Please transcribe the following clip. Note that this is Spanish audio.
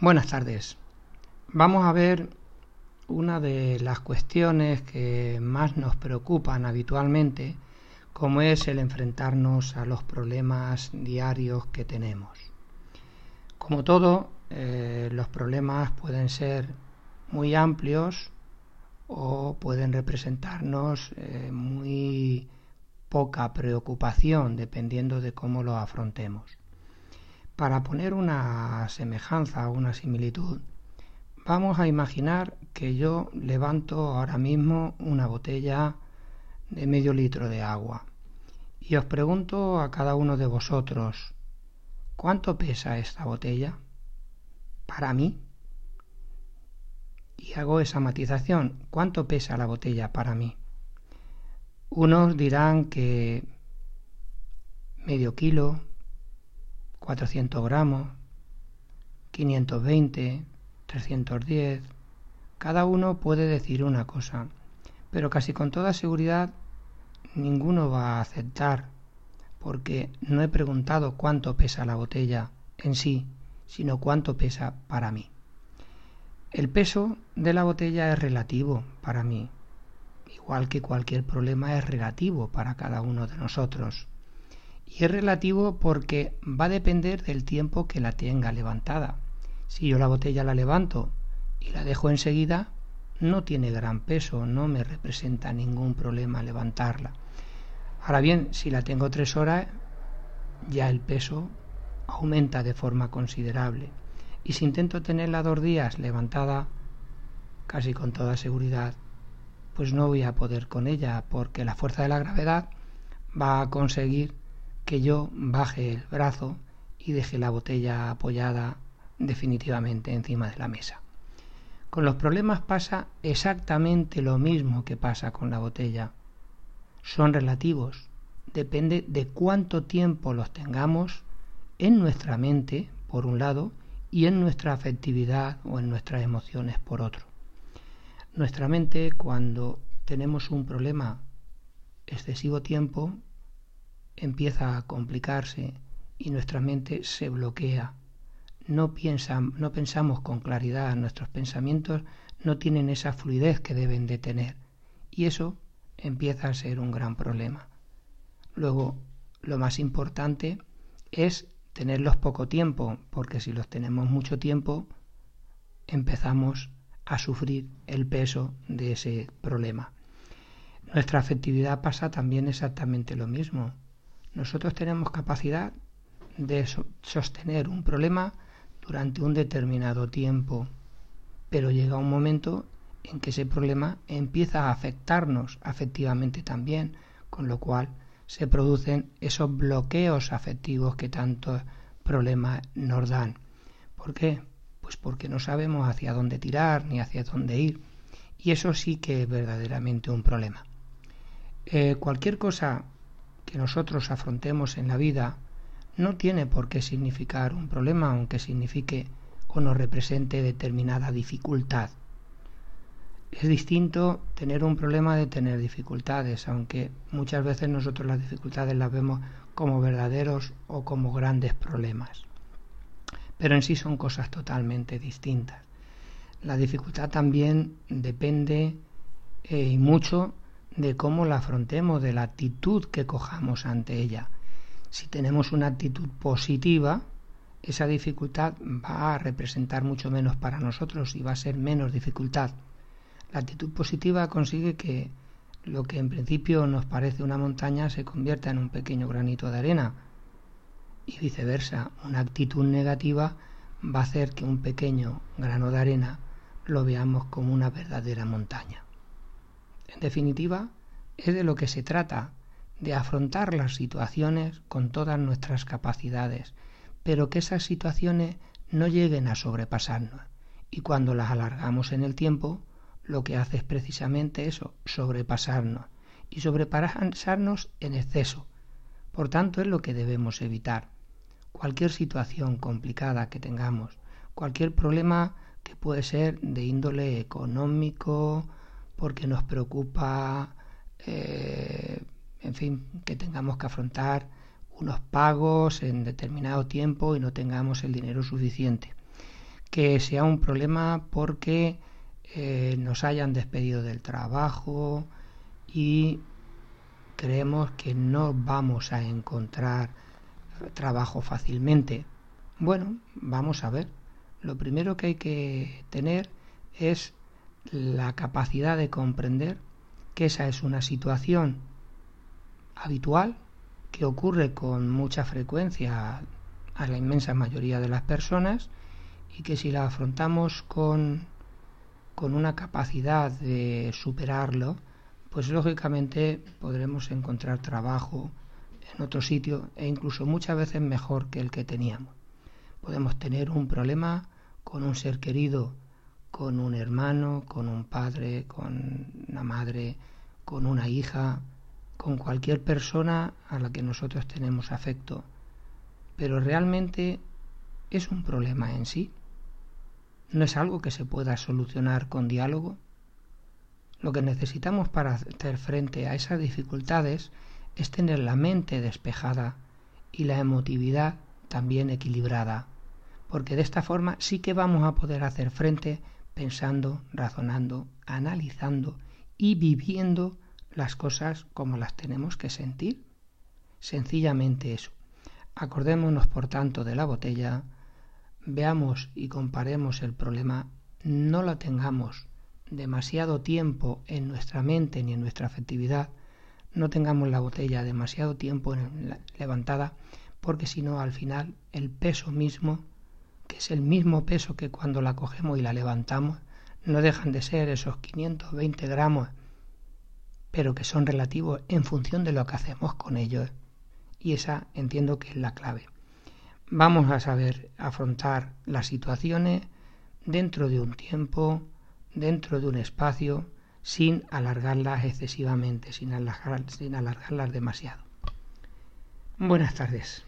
Buenas tardes. Vamos a ver una de las cuestiones que más nos preocupan habitualmente, como es el enfrentarnos a los problemas diarios que tenemos. Como todo, eh, los problemas pueden ser muy amplios o pueden representarnos eh, muy poca preocupación dependiendo de cómo lo afrontemos. Para poner una semejanza una similitud, vamos a imaginar que yo levanto ahora mismo una botella de medio litro de agua y os pregunto a cada uno de vosotros, ¿cuánto pesa esta botella? Para mí. Y hago esa matización, ¿cuánto pesa la botella para mí? Unos dirán que medio kilo, 400 gramos, 520, 310. Cada uno puede decir una cosa, pero casi con toda seguridad ninguno va a aceptar, porque no he preguntado cuánto pesa la botella en sí, sino cuánto pesa para mí. El peso de la botella es relativo para mí, igual que cualquier problema es relativo para cada uno de nosotros. Y es relativo porque va a depender del tiempo que la tenga levantada. Si yo la botella la levanto y la dejo enseguida, no tiene gran peso, no me representa ningún problema levantarla. Ahora bien, si la tengo tres horas, ya el peso aumenta de forma considerable. Y si intento tenerla dos días levantada, casi con toda seguridad, pues no voy a poder con ella, porque la fuerza de la gravedad va a conseguir que yo baje el brazo y deje la botella apoyada definitivamente encima de la mesa. Con los problemas pasa exactamente lo mismo que pasa con la botella. Son relativos. Depende de cuánto tiempo los tengamos en nuestra mente, por un lado, y en nuestra afectividad o en nuestras emociones, por otro. Nuestra mente, cuando tenemos un problema excesivo tiempo, empieza a complicarse y nuestra mente se bloquea. No, no pensamos con claridad, nuestros pensamientos no tienen esa fluidez que deben de tener y eso empieza a ser un gran problema. Luego, lo más importante es tenerlos poco tiempo, porque si los tenemos mucho tiempo, empezamos a sufrir el peso de ese problema. Nuestra afectividad pasa también exactamente lo mismo. Nosotros tenemos capacidad de sostener un problema durante un determinado tiempo, pero llega un momento en que ese problema empieza a afectarnos afectivamente también, con lo cual se producen esos bloqueos afectivos que tantos problemas nos dan. ¿Por qué? Pues porque no sabemos hacia dónde tirar ni hacia dónde ir. Y eso sí que es verdaderamente un problema. Eh, cualquier cosa que nosotros afrontemos en la vida no tiene por qué significar un problema, aunque signifique o nos represente determinada dificultad. Es distinto tener un problema de tener dificultades, aunque muchas veces nosotros las dificultades las vemos como verdaderos o como grandes problemas. Pero en sí son cosas totalmente distintas. La dificultad también depende eh, y mucho de cómo la afrontemos, de la actitud que cojamos ante ella. Si tenemos una actitud positiva, esa dificultad va a representar mucho menos para nosotros y va a ser menos dificultad. La actitud positiva consigue que lo que en principio nos parece una montaña se convierta en un pequeño granito de arena y viceversa. Una actitud negativa va a hacer que un pequeño grano de arena lo veamos como una verdadera montaña. En definitiva, es de lo que se trata, de afrontar las situaciones con todas nuestras capacidades, pero que esas situaciones no lleguen a sobrepasarnos. Y cuando las alargamos en el tiempo, lo que hace es precisamente eso, sobrepasarnos. Y sobrepasarnos en exceso. Por tanto, es lo que debemos evitar. Cualquier situación complicada que tengamos, cualquier problema que puede ser de índole económico, porque nos preocupa, eh, en fin, que tengamos que afrontar unos pagos en determinado tiempo y no tengamos el dinero suficiente. que sea un problema porque eh, nos hayan despedido del trabajo y creemos que no vamos a encontrar trabajo fácilmente. Bueno, vamos a ver. Lo primero que hay que tener es la capacidad de comprender que esa es una situación habitual que ocurre con mucha frecuencia a la inmensa mayoría de las personas y que si la afrontamos con, con una capacidad de superarlo, pues lógicamente podremos encontrar trabajo en otro sitio e incluso muchas veces mejor que el que teníamos. Podemos tener un problema con un ser querido, con un hermano, con un padre, con una madre, con una hija, con cualquier persona a la que nosotros tenemos afecto. Pero realmente es un problema en sí. No es algo que se pueda solucionar con diálogo. Lo que necesitamos para hacer frente a esas dificultades es tener la mente despejada y la emotividad también equilibrada, porque de esta forma sí que vamos a poder hacer frente pensando, razonando, analizando y viviendo las cosas como las tenemos que sentir. Sencillamente eso. Acordémonos, por tanto, de la botella, veamos y comparemos el problema, no lo tengamos demasiado tiempo en nuestra mente ni en nuestra afectividad, no tengamos la botella demasiado tiempo levantada, porque si no, al final, el peso mismo, que es el mismo peso que cuando la cogemos y la levantamos, no dejan de ser esos 520 gramos, pero que son relativos en función de lo que hacemos con ellos. Y esa entiendo que es la clave. Vamos a saber afrontar las situaciones dentro de un tiempo, dentro de un espacio, sin alargarlas excesivamente, sin, sin alargarlas demasiado. Buenas tardes.